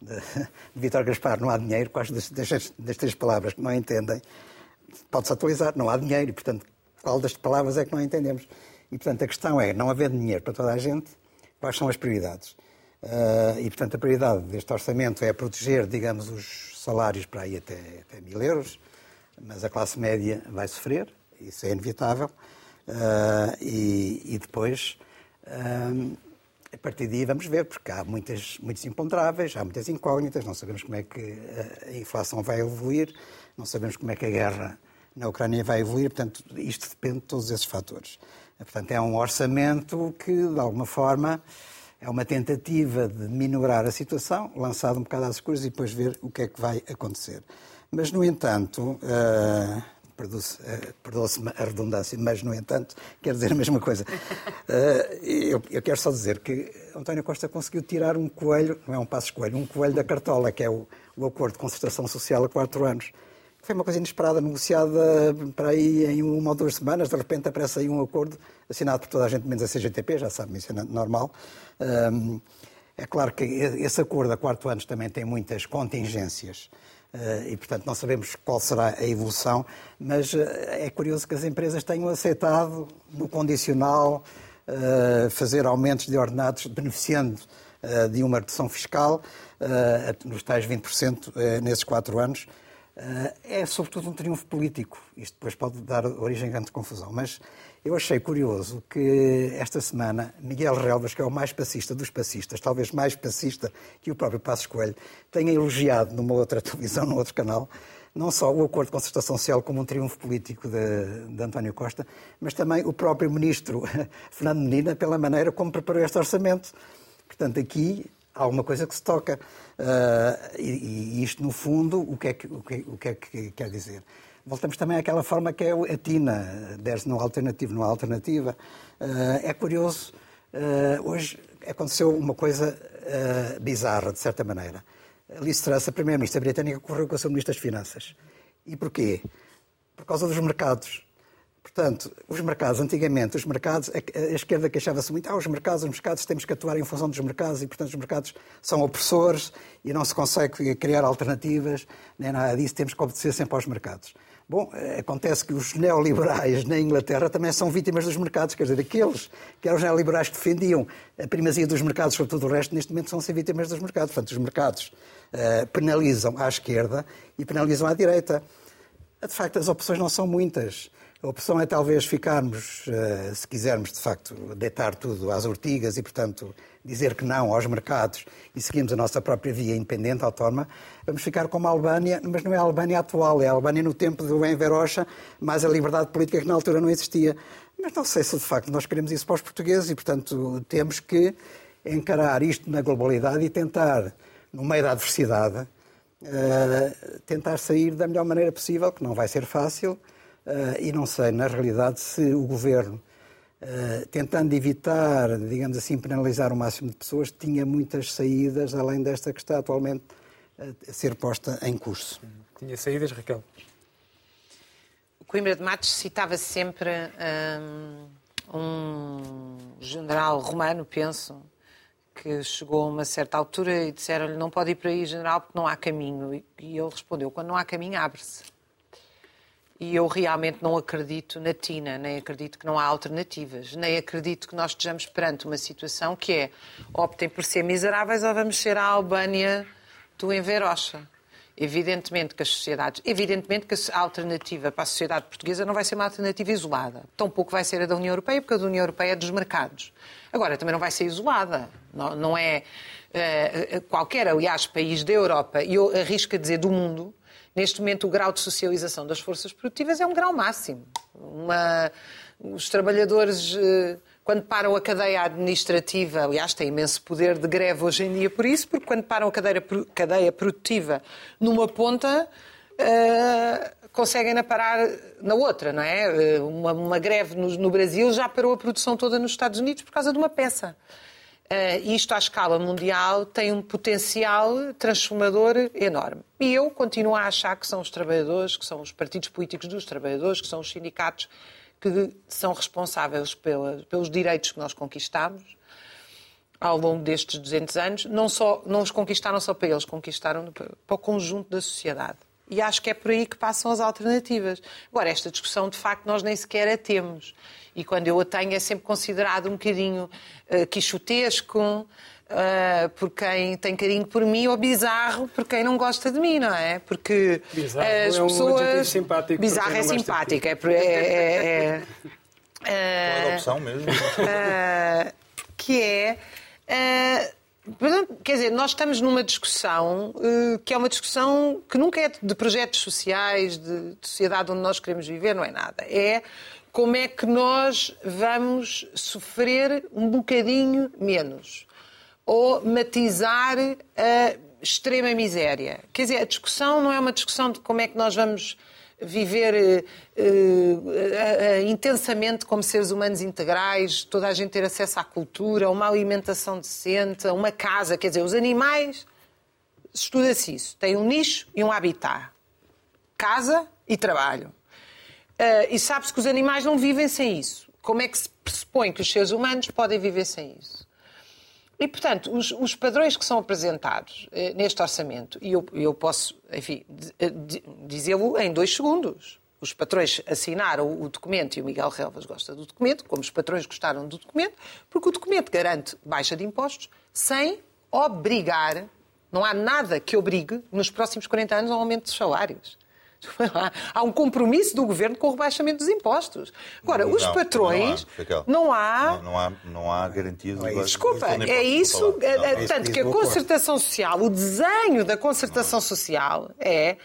de, de Vítor Gaspar, não há dinheiro, quais das, das, três palavras que não entendem, pode-se atualizar, não há dinheiro, e portanto, qual das palavras é que não entendemos? E portanto, a questão é, não havendo dinheiro para toda a gente, quais são as prioridades? Uh, e portanto, a prioridade deste orçamento é proteger, digamos, os salários para aí até, até mil euros, mas a classe média vai sofrer, isso é inevitável, uh, e, e, depois, uh, a partir daí vamos ver, porque há muitas, muitos imponderáveis, há muitas incógnitas, não sabemos como é que a inflação vai evoluir, não sabemos como é que a guerra na Ucrânia vai evoluir, portanto, isto depende de todos esses fatores. Portanto, é um orçamento que, de alguma forma, é uma tentativa de minorar a situação, lançado um bocado às escuras e depois ver o que é que vai acontecer. Mas, no entanto, uh, perdoa-se a redundância, mas, no entanto, quer dizer a mesma coisa. Uh, eu, eu, quero só dizer que António Costa conseguiu tirar um coelho, não é um passo coelho, um coelho da cartola, que é o, o acordo de concertação social a quatro anos. Foi uma coisa inesperada, negociada para aí em uma ou duas semanas, de repente aparece aí um acordo assinado por toda a gente, menos a CGTP, já sabe, isso é normal. É claro que esse acordo a quatro anos também tem muitas contingências eh, e, portanto, não sabemos qual será a evolução, mas eh, é curioso que as empresas tenham aceitado, no condicional, eh, fazer aumentos de ordenados beneficiando uh, de uma redução fiscal, uh, nos tais 20% uh, nesses quatro anos, é sobretudo um triunfo político. Isto depois pode dar origem a grande confusão. Mas eu achei curioso que esta semana Miguel Relvas, que é o mais passista dos passistas, talvez mais passista que o próprio Passos Coelho, tenha elogiado numa outra televisão, num outro canal, não só o acordo de concertação social como um triunfo político de, de António Costa, mas também o próprio ministro Fernando Menina pela maneira como preparou este orçamento. Portanto, aqui há alguma coisa que se toca. Uh, e, e, isto, no fundo, o que, é que, o, que, o que é que quer dizer? Voltamos também àquela forma que é a TINA, there's no alternative, não há alternativa. Uh, é curioso, uh, hoje aconteceu uma coisa bizarra, de certa maneira. Liz Truss, a primeira-ministra britânica, correu com o seu ministro das Finanças. E porquê? Por causa dos mercados. Portanto, os mercados, antigamente, os mercados, a, esquerda queixava-se muito, ah, os mercados, os mercados, temos que atuar em função dos mercados e, portanto, os mercados são opressores e não se consegue criar alternativas, nem nada disso, temos que obedecer sempre aos mercados. Bom, eh, acontece que os neoliberais na Inglaterra também são vítimas dos mercados, quer dizer, aqueles que eram os neoliberais que defendiam a primazia dos mercados sobre todo o resto, neste momento são ser vítimas dos mercados. Portanto, os mercados uh, penalizam à esquerda e penalizam à direita. De facto, as opções não são muitas. A opção é talvez ficarmos, uh, se quisermos de facto deitar tudo às ortigas e, portanto, dizer que não aos mercados e seguimos a nossa própria via independente, autónoma, vamos ficar como a Albânia, mas não é a Albânia atual, é a Albânia no tempo do Enver Rocha, mais a liberdade política que na altura não existia. Mas não sei se de facto nós queremos isso para os portugueses e, portanto, temos que encarar isto na globalidade e tentar, no meio da adversidade, uh, tentar sair da melhor maneira possível, que não vai ser fácil, e não sei, na realidade, se o governo Uh, tentando evitar, digamos assim, penalizar o máximo de pessoas, tinha muitas saídas, além desta que está atualmente a ser posta em curso. Tinha saídas, Raquel? O Coimbra de Matos citava sempre um, um general romano, penso, que chegou a uma certa altura e disseram-lhe não pode ir para aí, general, porque não há caminho. E ele respondeu, quando não há caminho, abre-se. E eu realmente não acredito na TINA, nem acredito que não há alternativas, nem acredito que nós estejamos perante uma situação que é optem por ser miseráveis ou vamos ser a Albânia do Enverocha. Evidentemente que as sociedades, evidentemente que a alternativa para a sociedade portuguesa não vai ser uma alternativa isolada. Tampouco vai ser a da União Europeia, porque a da União Europeia é dos mercados. Agora, também não vai ser isolada. Não, não é uh, qualquer, aliás, país da Europa, e eu arrisco a dizer do mundo, Neste momento, o grau de socialização das forças produtivas é um grau máximo. Uma... Os trabalhadores, eh, quando param a cadeia administrativa, aliás, têm imenso poder de greve hoje em dia por isso, porque quando param a cadeia, cadeia produtiva numa ponta, uh, conseguem na parar na outra, não é? Eh, uma, uma greve no, no Brasil já parou a produção toda nos Estados Unidos por causa de uma peça. Uh, isto à escala mundial tem um potencial transformador enorme. E eu continuo a achar que são os trabalhadores, que são os partidos políticos dos trabalhadores, que são os sindicatos que são responsáveis pela, pelos direitos que nós conquistamos ao longo destes 200 anos. Não, só, não os conquistaram só para eles, conquistaram para o conjunto da sociedade. E acho que é por aí que passam as alternativas. Agora, esta discussão, de facto, nós nem sequer a temos. E quando eu a tenho, é sempre considerado um bocadinho uh, quixotesco, uh, por quem tem carinho por mim, ou bizarro por quem não gosta de mim, não é? Porque bizarro as é um simpático. Bizarro é simpático. É, é, é, é, é, opção mesmo. Uh, que é. Uh, Quer dizer, nós estamos numa discussão uh, que é uma discussão que nunca é de projetos sociais, de, de, sociedade onde nós queremos viver, não é nada. É como é que nós vamos sofrer um bocadinho menos ou matizar a extrema miséria. Quer dizer, a discussão não é uma discussão de como é que nós vamos viver uh, uh, intensamente como seres humanos integrais, toda a gente ter acesso à cultura, uma alimentação decente, uma casa. Quer dizer, os animais, estuda-se isso, têm um nicho e um habitat. Casa e trabalho. Uh, e sabe-se que os animais não vivem sem isso. Como é que se pressupõe que os seres humanos podem viver sem isso? E, portanto, os, os padrões que são apresentados eh, neste orçamento, e eu, eu posso, enfim, eh, dizê-lo em dois segundos. Os patrões assinaram o documento e o Miguel Relvas gosta do documento, como os patrões gostaram do documento, porque o documento garante baixa de impostos sem obrigar, não há nada que obrigue nos próximos 40 anos ao aumento dos salários. Há um compromisso do governo com o rebaixamento dos impostos. Agora, Não, os não, patrões. Raquel. Não há. Não, não há, não há garantia de Não é. Desculpa, Não é isso. é- Não, é- não. isso tanto que a concertação social, o desenho da concertação social é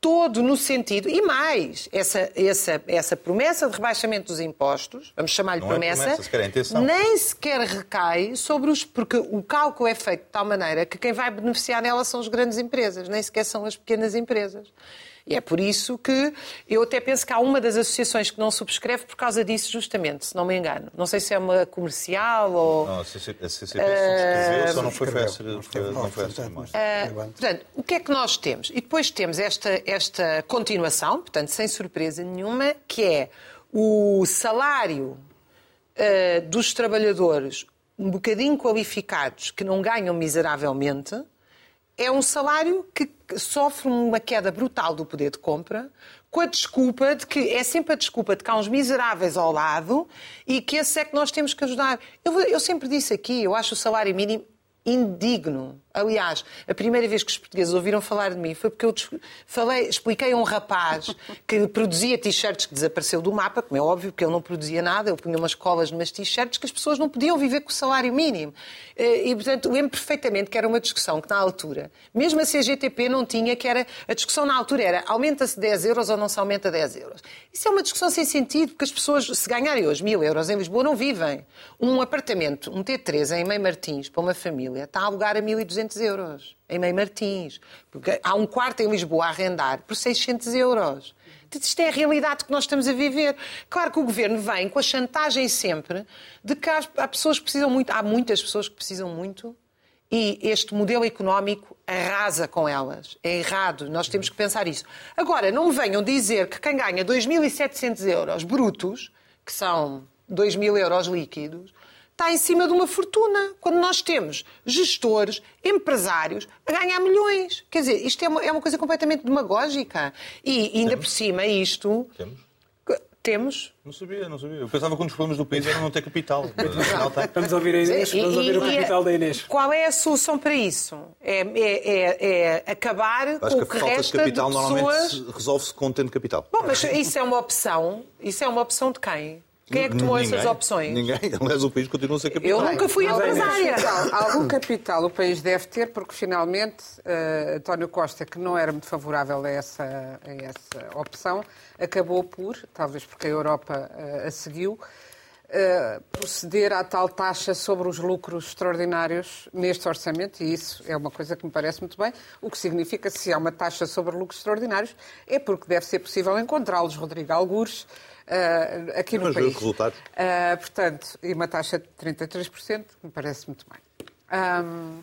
todo no sentido, e mais, essa, essa, essa promessa de rebaixamento dos impostos, vamos chamar-lhe Não é promessa, promessa, sequer é nem sequer recai sobre os. Porque o cálculo é feito de tal maneira que quem vai beneficiar dela são as grandes empresas, nem sequer são as pequenas empresas. E é por isso que eu até penso que há uma das associações que não subscreve por causa disso, justamente, se não me engano. Não sei se é uma comercial ou. Não, a CCP, subscreveu, só não foi, Subscreveu. Não foi a portanto, cerimónia. mas- Levante. Portanto, o que é que nós temos? E depois temos esta, esta continuação, portanto, sem surpresa nenhuma, que é o salário eh, dos trabalhadores um bocadinho qualificados que não ganham miseravelmente é um salário que sofre uma queda brutal do poder de compra, com a desculpa de que é sempre a desculpa de que há uns miseráveis ao lado e que esse é que nós temos que ajudar. Eu, eu sempre disse aqui, eu acho o salário mínimo indigno. Aliás, a primeira vez que os portugueses ouviram falar de mim foi porque eu falei, expliquei a um rapaz que produzia t-shirts que desapareceu do mapa, como é óbvio, porque ele não produzia nada, eu punha umas colas numas t-shirts que as pessoas não podiam viver com o salário mínimo. Eh, E, portanto, lembro perfeitamente que era uma discussão que, na altura, mesmo a CGTP não tinha, que era, a discussão na altura era aumenta-se 10 euros ou não se aumenta 10 euros. Isso é uma discussão sem sentido, porque as pessoas, se ganharem hoje mil euros em Lisboa, não vivem. Um apartamento, um T3 em Mãe Martins, para uma família, está a alugar a 1.200 euros. Em Mãe Martins. Porque há um quarto em Lisboa a arrendar por 600 euros. Isto é a realidade que nós estamos a viver. Claro que o governo vem com a chantagem sempre de que há pessoas que precisam muito, há muitas pessoas que precisam muito e este modelo económico arrasa com elas. É errado, nós temos que pensar isso. Agora, não me venham dizer que quem ganha 2.700 euros brutos, que são 2.000 euros líquidos, está em cima de uma fortuna, quando nós temos gestores, empresários a ganhar milhões. Quer dizer, isto é uma, é uma coisa completamente demagógica. E ainda por cima, isto. Temos? Temos. Não sabia, não sabia. Eu pensava que um dos problemas do país era não ter capital. Tem. Vamos ouvir a Inês, vamos ouvir o E- e- capital da Inês. Qual é a solução para isso? É, é- é- é acabar Acho com que o a que falta de resta capital de normalmente pessoas... resolve-se com tendo capital. Bom, mas isso é uma opção. Isso é uma opção de quem? Quem é que tomou Ninguém. essas opções? Ninguém. Aliás, o país continua a ser capital. Eu nunca fui é empresária. Algum capital o país deve ter, porque finalmente eh, António Costa, que não era muito favorável a essa, a essa opção, acabou por, talvez porque a Europa eh, a seguiu, eh, proceder à tal taxa sobre os lucros extraordinários neste orçamento, e isso é uma coisa que me parece muito bem. O que significa, se há uma taxa sobre lucros extraordinários, é porque deve ser possível encontrá-los, Rodrigo Algures, eh, aqui no Mas país. Uh, portanto, e uma taxa de 33%, que me parece muito bem. Um,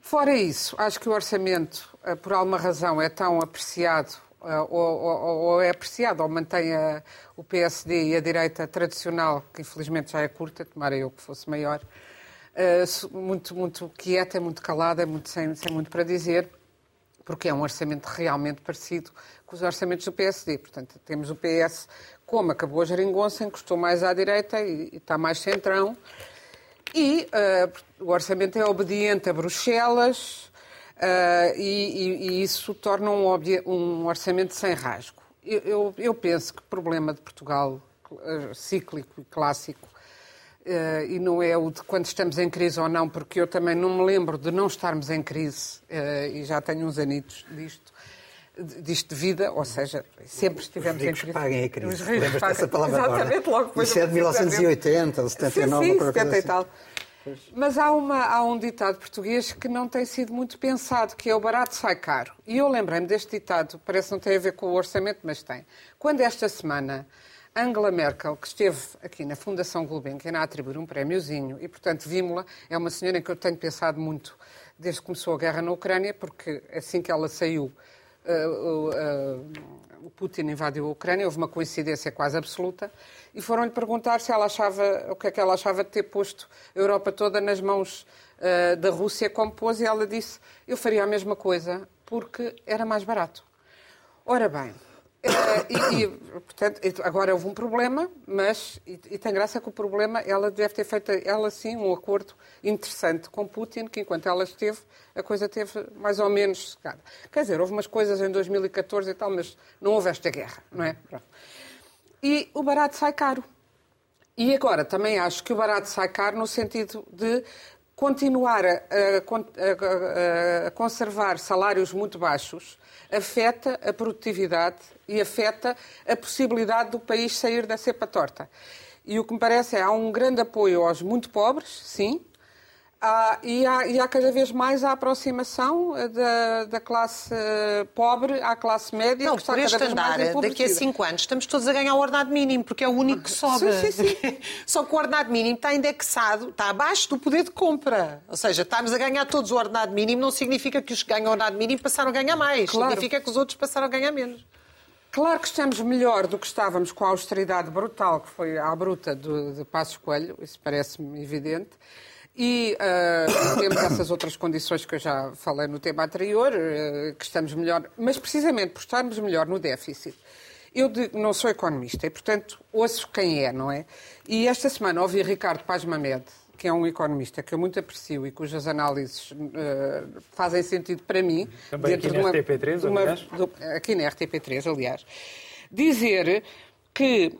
fora isso, acho que o orçamento, uh, por alguma razão, é tão apreciado, uh, ou, ou- ou é apreciado, ou mantém a- o PSD e a direita tradicional, que infelizmente já é curta, tomara eu que fosse maior, uh, su- muito, muito quieta, muito calada, muito sem, sem muito para dizer, porque é um orçamento realmente parecido com os orçamentos do PSD. Portanto, temos o PS, como acabou a geringonça, encostou mais à direita e, e está mais centrão. E eh, o orçamento é obediente a Bruxelas eh, e, e- isso torna um, um orçamento sem rasgo. Eu, eu- eu penso que o problema de Portugal, eh, cíclico e clássico, eh, e não é o de quando estamos em crise ou não, porque eu também não me lembro de não estarmos em crise, eh, e já tenho uns anitos disto, disto de vida, ou seja, sempre estivemos em crise. paguem a crise. Os ricos Lembras paguem- dessa palavra agora? Exatamente, logo depois Isso é de 1980 ou 79, Sim, sim, qualquer coisa 70 e assim. Mas há, uma- há um ditado português que não tem sido muito pensado, que é o barato sai caro. E eu lembrei-me deste ditado, parece que não tem a ver com o orçamento, mas tem. Quando esta semana Angela Merkel, que esteve aqui na Fundação Gulbenkian a atribuir um prémiozinho, e portanto vimos-la, é uma senhora em que eu tenho pensado muito desde que começou a guerra na Ucrânia, porque assim que ela saiu, o, eh, o Putin invadiu a Ucrânia, houve uma coincidência quase absoluta, e foram-lhe perguntar se ela achava, o que é que ela achava de ter posto a Europa toda nas mãos eh, da Rússia como pôs, e ela disse, eu faria a mesma coisa, porque era mais barato. Ora bem, Eh, e, e, portanto, agora houve um problema, mas, e, e, tem graça que o problema, ela deve ter feito, ela sim, um acordo interessante com Putin, que enquanto ela esteve, a coisa teve mais ou menos secada. Quer dizer, houve umas coisas em 2014 e tal, mas não houve esta guerra, não é? E o barato sai caro. E agora também acho que o barato sai caro no sentido de continuar a, a, a, conservar salários muito baixos afeta a produtividade e afeta a possibilidade do país sair da cepa torta. E o que me parece é há um grande apoio aos muito pobres, sim, Há, e, há, e, há, cada vez mais a aproximação eh, da, da, classe eh, pobre à classe média. Não, que está por este andar, daqui a cinco anos, estamos todos a ganhar o ordenado mínimo, porque é o único que sobe. Sim, sim, sim. Só que o ordenado mínimo está indexado, está abaixo do poder de compra. Ou seja, estamos a ganhar todos o ordenado mínimo, não significa que os que ganham o ordenado mínimo passaram a ganhar mais. Claro. Significa que os outros passaram a ganhar menos. Claro que estamos melhor do que estávamos com a austeridade brutal que foi à bruta de, de Passos Coelho, isso parece-me evidente. E uh, temos essas outras condições que eu já falei no tema anterior, uh, que estamos melhor, mas precisamente por estarmos melhor no déficit. Eu não sou economista e, portanto, ouço quem é, não é? E esta semana ouvi Ricardo Paz Mamed, que é um economista que eu muito aprecio e cujas análises uh, fazem sentido para mim. Também aqui na RTP3, uma, aliás. Do, aqui na RTP3, aliás. Dizer que,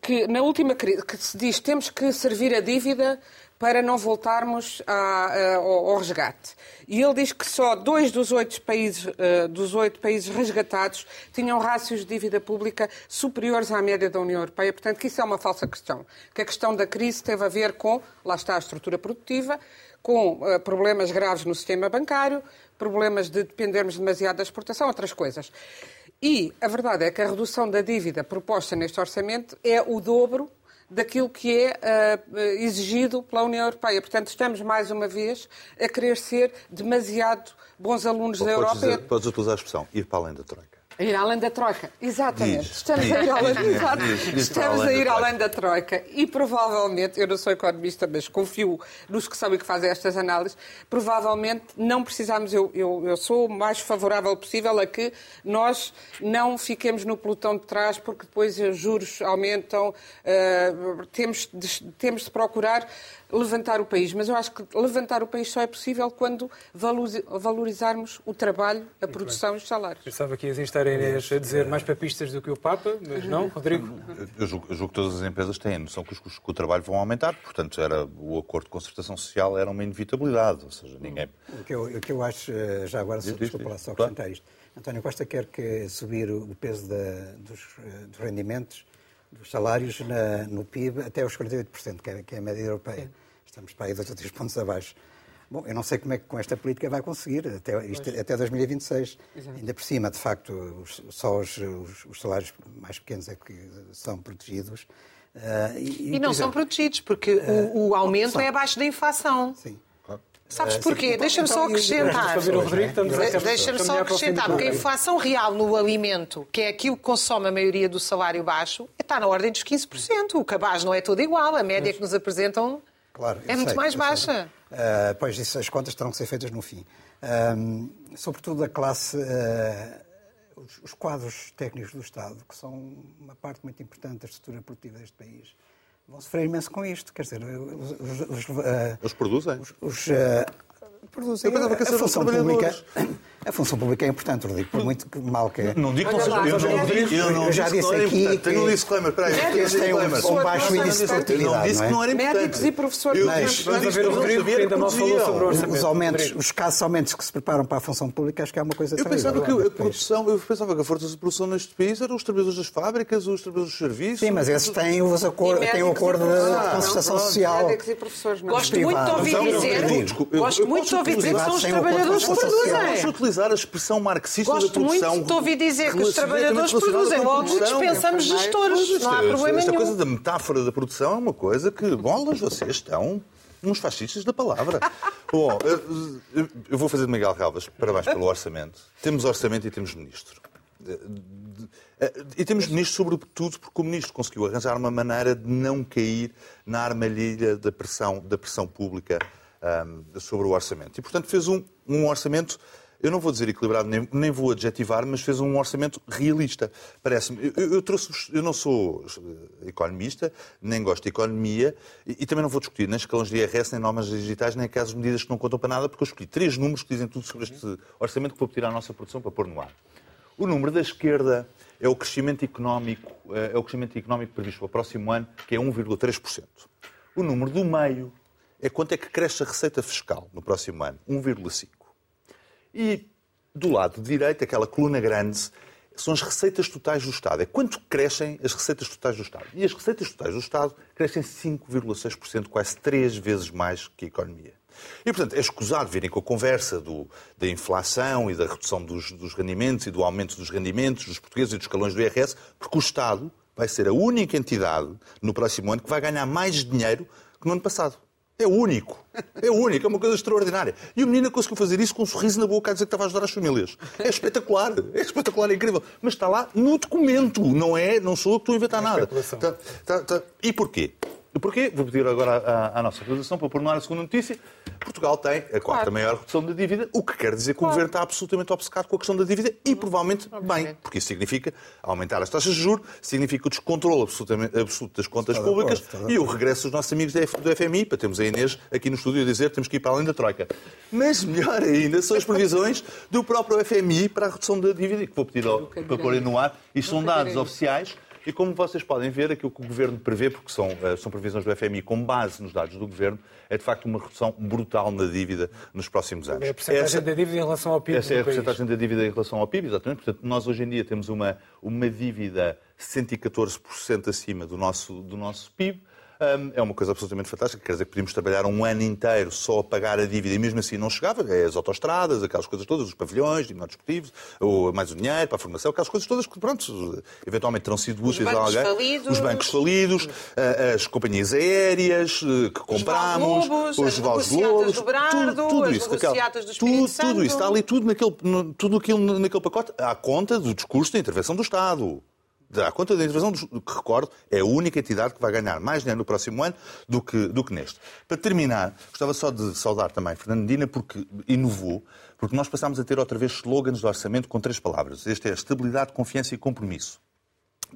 que na última crise, que se diz temos que servir a dívida para não voltarmos a, a, ao, ao, resgate. E ele diz que só dois dos oito países, uh, dos oito países resgatados tinham rácios de dívida pública superiores à média da União Europeia. Portanto, que isso é uma falsa questão. Que a questão da crise teve a ver com, lá está a estrutura produtiva, com uh, problemas graves no sistema bancário, problemas de dependermos demasiado da exportação, outras coisas. E a verdade é que a redução da dívida proposta neste orçamento é o dobro daquilo que é uh, exigido pela União Europeia. Portanto, estamos mais uma vez a querer ser demasiado bons alunos da Europa. Dizer, podes utilizar a expressão ir para além da Troika. Ir além da Troika, exatamente. Diz, estamos diz, a ir além, diz, estamos a ir além da Troika e provavelmente, eu não sou economista, mas confio nos que sabem que fazem estas análises, provavelmente não precisamos, eu, eu, eu sou o mais favorável possível a que nós não fiquemos no pelotão de trás porque depois os juros aumentam, uh, temos, de, temos de procurar levantar o país, mas eu acho que levantar o país só é possível quando valorizarmos o trabalho, a Muito produção bem. e os salários. Pensava que ias instar a Inês a dizer mais papistas do que o Papa, mas não, Rodrigo? Eu julgo, eu julgo que todas as empresas têm a noção que os custos com o trabalho vão aumentar, portanto era, o acordo de concertação social era uma inevitabilidade, ou seja, ninguém... O que eu, o que eu acho, eh, já agora, diz, desculpa lá só acrescentar claro. isto, António Costa quer que subir o peso da, dos, eh, dos rendimentos dos salários na, no PIB até os 48%, que é, que é a média europeia. Estamos para aí dois ou três pontos abaixo. Bom, eu não sei como é que com esta política vai conseguir, até, isto, até 2026. Exato. Ainda por cima, de facto, os, só os, os, os, salários mais pequenos é que são protegidos. Uh, e, e, não são protegidos, porque uh, o, o, aumento são. é abaixo da inflação. Sim. Sabes eh, porquê? Deixa-me só acrescentar. Deixa-me só acrescentar, porque a inflação real no alimento, que é aquilo que consome a maioria do salário baixo, está na ordem dos 15%. O cabaz não é todo igual. A média que nos apresentam claro, é muito sei, mais baixa. Uh, pois isso, as contas terão que ser feitas no fim. Uh, sobretudo a classe, uh, os, os, quadros técnicos do Estado, que são uma parte muito importante da estrutura produtiva deste país, vão sofrer imenso com isto. Quer dizer, os, os, os produzem? Os, produzem. Eu que a, a função pública. A função pública é importante, Rodrigo, por muito que mal que é. Não digo que não seja. Eu, não, Rodrigo, eu, não eu já disse aqui. Que... Tenho um disclaimer, peraí. Que este tem um baixo índice de produtividade. Não disse que não era importante. Médicos e professores. Mas, vamos ver o Rodrigo, que ainda mal falou sobre o orçamento. Os aumentos, os casos aumentos que se preparam para a função pública, acho que é uma coisa eu pensava que a produção, Eu pensava que a força de produção neste país eram os trabalhadores das fábricas, os trabalhadores dos serviços. Sim, mas esses têm o acordo de concertação social. Médicos e professores, Gosto muito de ouvir dizer. Gosto muito de ouvir dizer que são os trabalhadores que produzem. Vamos utilizar a expressão marxista Gosto da produção. muito ouvir dizer que os trabalhadores produzem, logo dispensamos gestores. Não há problema esta nenhum. coisa da metáfora da produção é uma coisa que, bolas, vocês estão uns fascistas da palavra. Bom, eu vou fazer de Miguel Galvas, parabéns pelo orçamento. Temos orçamento e temos ministro. E temos ministro, sobretudo, porque o ministro conseguiu arranjar uma maneira de não cair na armadilha da pressão, da pressão pública um, sobre o orçamento. E, portanto, fez um, um orçamento eu não vou dizer equilibrado, nem, nem vou adjetivar, mas fez um orçamento realista. Parece-me. Eu, eu, eu não sou economista, nem gosto de economia, e, e, também não vou discutir nem escalões de IRS, nem normas digitais, nem casos de medidas que não contam para nada, porque eu escolhi três números que dizem tudo sobre este orçamento que vou pedir à nossa produção para pôr no ar. O número da esquerda é o crescimento económico, eh, é o crescimento económico previsto para o próximo ano, que é 1,3%. O número do meio é quanto é que cresce a receita fiscal no próximo ano, 1,5%. E do lado direito, aquela coluna grande, são as receitas totais do Estado. É quanto crescem as receitas totais do Estado. E as receitas totais do Estado crescem 5,6%, quase três vezes mais que a economia. E, portanto, é escusado virem com a conversa do, da inflação e da redução dos, dos rendimentos e do aumento dos rendimentos dos portugueses e dos escalões do IRS, porque o Estado vai ser a única entidade no próximo ano que vai ganhar mais dinheiro que no ano passado. É único. É único, é uma coisa extraordinária. E o menino conseguiu fazer isso com um sorriso na boca a dizer que estava a ajudar as famílias. É espetacular, é espetacular, é incrível. Mas está lá no documento, não é? Não sou eu que estou a inventar é nada. Tá, tá, tá. E porquê? Porquê? Vou pedir agora à, à nossa realização para pôr no ar a segunda notícia. Portugal tem a quarta claro. maior redução da dívida, o que quer dizer que claro. o governo está absolutamente obcecado com a questão da dívida e provavelmente bem, porque isso significa aumentar as taxas de juros, significa o descontrole absolutamente, absoluto das contas está públicas e o regresso dos nossos amigos do FMI, para termos a Inês aqui no estúdio a dizer que temos que ir para além da Troika. Mas melhor ainda são as previsões do próprio FMI para a redução da dívida, que vou pedir ao, para pôr no ar. Isto são dados oficiais e como vocês podem ver, aquilo que o Governo prevê, porque são, eh, são previsões do FMI com base nos dados do Governo, é de facto uma redução brutal na dívida nos próximos anos. É a porcentagem da dívida em relação ao PIB. Essa é a porcentagem da dívida em relação ao PIB, exatamente. Portanto, nós hoje em dia temos uma, uma dívida 114% acima do nosso, do nosso PIB é uma coisa absolutamente fantástica. Quer dizer que podíamos trabalhar um ano inteiro só a pagar a dívida e mesmo assim não chegava. É as autostradas, aquelas coisas todas, os pavilhões, desportivos, ou mais o dinheiro para a formação, aquelas coisas todas que, pronto, eventualmente terão sido úteis a alguém. Falidos. Os bancos falidos, as companhias aéreas eh, que compramos, os Vales Globos, tudo, tudo isso. Aquela, tudo, tudo isso. Está ali tudo, naquele, tudo aquilo naquele pacote à conta do discurso da intervenção do Estado à conta da intervenção, que recordo, é a única entidade que vai ganhar mais dinheiro no próximo ano do que, do que neste. Para terminar, gostava só de saudar também Fernando Medina, porque inovou, porque nós passámos a ter outra vez slogans de orçamento com três palavras. Este é estabilidade, confiança e compromisso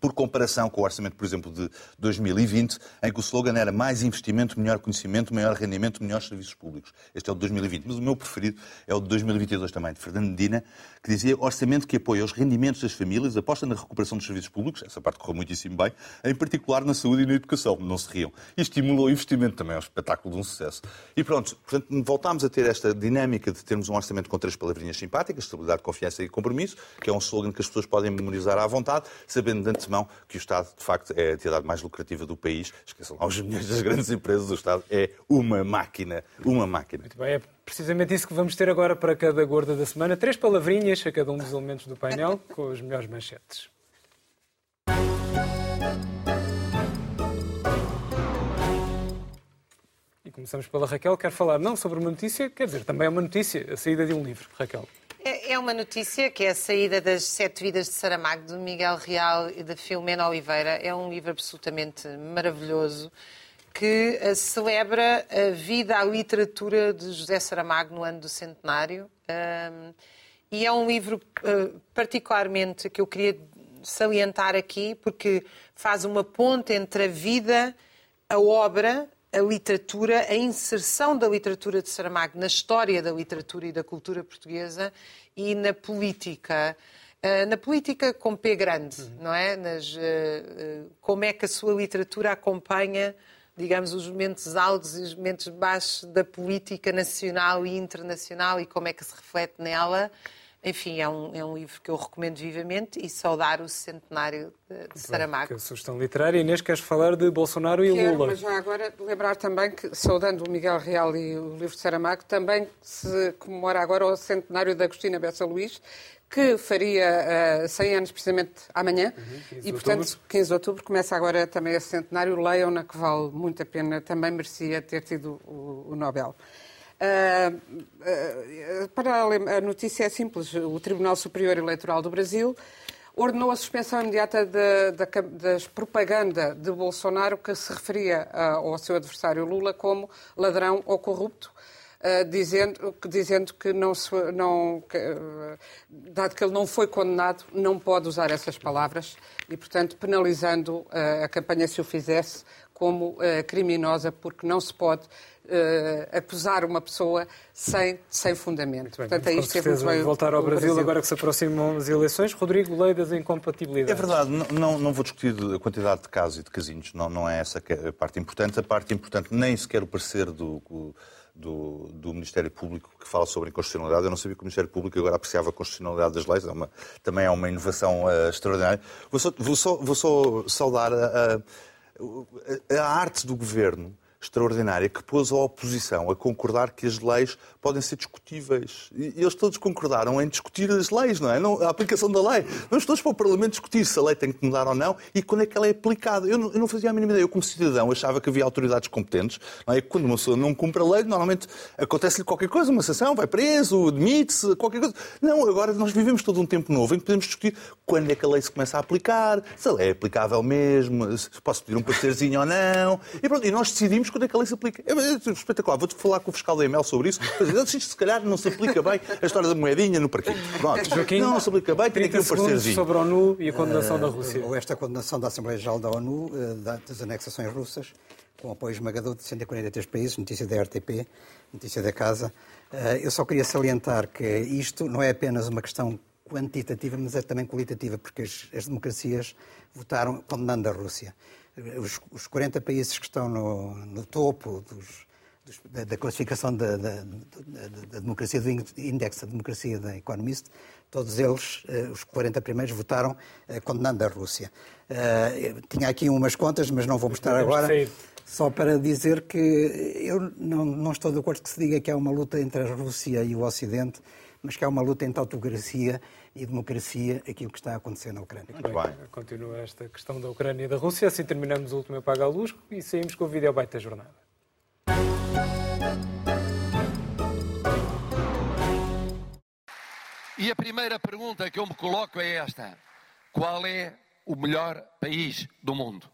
por comparação com o orçamento, por exemplo, de 2020, em que o slogan era mais investimento, melhor conhecimento, maior rendimento, melhores serviços públicos. Este é o de 2020. Mas o meu preferido é o de 2022 também, de Fernando Medina, que dizia orçamento que apoia os rendimentos das famílias, aposta na recuperação dos serviços públicos, essa parte correu muitíssimo bem, em particular na saúde e na educação, não se riam. E estimulou o investimento também, é um espetáculo de um sucesso. E pronto, portanto, voltámos a ter esta dinâmica de termos um orçamento com três palavrinhas simpáticas, estabilidade, confiança e compromisso, que é um slogan que as pessoas podem memorizar à vontade, sabendo de antemão que o Estado, de facto, é a atividade mais lucrativa do país. Esqueçam lá os milhões das grandes empresas, o Estado é uma máquina, uma máquina. Muito bem, é precisamente isso que vamos ter agora para cada gorda da semana. Três palavrinhas a cada um dos elementos do painel, com as melhores manchetes. E começamos pela Raquel. Quer falar não sobre uma notícia, quer dizer, também é uma notícia, a saída de um livro. Raquel. É, é uma notícia que é a saída das Sete Vidas de Saramago, de Miguel Real e de Filomena Oliveira. É um livro absolutamente maravilhoso que uh, celebra a vida, a literatura de José Saramago no ano do centenário. E é um livro uh, particularmente que eu queria salientar aqui, porque faz uma ponte entre a vida, a obra a literatura, a inserção da literatura de Saramago na história da literatura e da cultura portuguesa e na política. Uh, na política com P grande, uhum. não é? Nas, uh, uh, como é que a sua literatura acompanha, digamos, os momentos altos e os momentos baixos da política nacional e internacional e como é que se reflete nela. Enfim, é um, é um livro que eu recomendo vivamente e saudar o centenário de, de Saramago. Que sugestão literária. Inês, queres falar de Bolsonaro e Quero, Lula? mas já agora lembrar também que, saudando o Miguel Real e o livro de Saramago, também se comemora agora o centenário da Agostina Bessa Luís, que faria uh, 100 anos precisamente amanhã. Uhum, e, portanto, outubro. 15 de outubro começa agora também esse centenário. Leiam-na, que vale muito a pena. Também merecia ter tido o, o Nobel. Uh, uh, para a notícia é simples. O Tribunal Superior Eleitoral do Brasil ordenou a suspensão imediata da, da, das propaganda de Bolsonaro que se referia uh, ao seu adversário Lula como ladrão ou corrupto. uh, dizendo, dizendo que não. Não, que, uh, dado que ele não foi condenado, não pode usar essas palavras e, portanto, penalizando uh, a campanha se o fizesse como criminosa, porque não se pode uh, acusar uma pessoa sem, sem fundamento. Bem, Portanto, é isto que é voltar ao Brasil, Brasil, agora que se aproximam as eleições. Rodrigo, lei das incompatibilidades. É verdade, não, não vou discutir a quantidade de casos e de casinhos, não, não é essa é a parte importante. A parte importante nem sequer o parecer do, do, do, Ministério Público que fala sobre inconstitucionalidade. Eu não sabia que o Ministério Público agora apreciava a constitucionalidade das leis, é uma, também é uma inovação uh, extraordinária. Vou só, vou só, vou só saudar a, a, a arte do governo extraordinária que pôs a oposição a concordar que as leis podem ser discutíveis. E eles todos concordaram em discutir as leis, não é? Não, a aplicação da lei. Vamos todos para o Parlamento discutir se a lei tem que mudar ou não e quando é que ela é aplicada. Eu não, eu não fazia a mínima ideia. Eu, como cidadão, achava que havia autoridades competentes. Não é? Quando uma pessoa não cumpre a lei, normalmente acontece-lhe qualquer coisa, uma sanção, vai preso, demite-se, qualquer coisa. Não, agora nós vivemos todo um tempo novo em que podemos discutir quando é que a lei se começa a aplicar, se a lei é aplicável mesmo, se posso pedir um parecerzinho ou não. E, pronto, e nós decidimos quando é que a lei se aplica. É, é espetacular. Vou-te falar com o fiscal da EML sobre isso. Mas isto, se calhar, não se aplica bem a história da moedinha no parquinho. Pronto. Joaquim, não, se aplica bem, tem aqui um parceirzinho. sobre a ONU e a condenação uh, da Rússia. Ou esta condenação da Assembleia Geral da ONU uh, das anexações russas, com apoio esmagador de 143 países, notícia da RTP, notícia da Casa. Uh, eu só queria salientar que isto não é apenas uma questão quantitativa, mas é também qualitativa, porque as, as democracias votaram condenando a Rússia os, os 40 países que estão no, no topo dos, dos, da, da, classificação da, da, da, democracia, do índice da democracia da Economist, todos eles, eh, os 40 primeiros, votaram eh, condenando a Rússia. Eh, tinha aqui umas contas, mas não vou mostrar agora. Só para dizer que eu não, não estou de acordo que se diga que há uma luta entre a Rússia e o Ocidente, mas que há uma luta entre autocracia e democracia aquilo que está a acontecer na Ucrânia. Muito bem. Continua esta questão da Ucrânia e da Rússia. Assim terminamos o último Apaga a Luz e saímos com o vídeo da jornada. E a primeira pergunta que eu me coloco é esta: qual é o melhor país do mundo?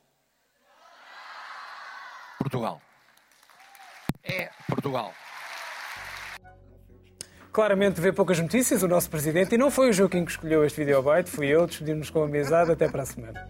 Portugal. É Portugal. Claramente vê poucas notícias o nosso presidente e não foi o Joaquim que escolheu este videobite, fui eu, despedimos com a amizade, até para a semana.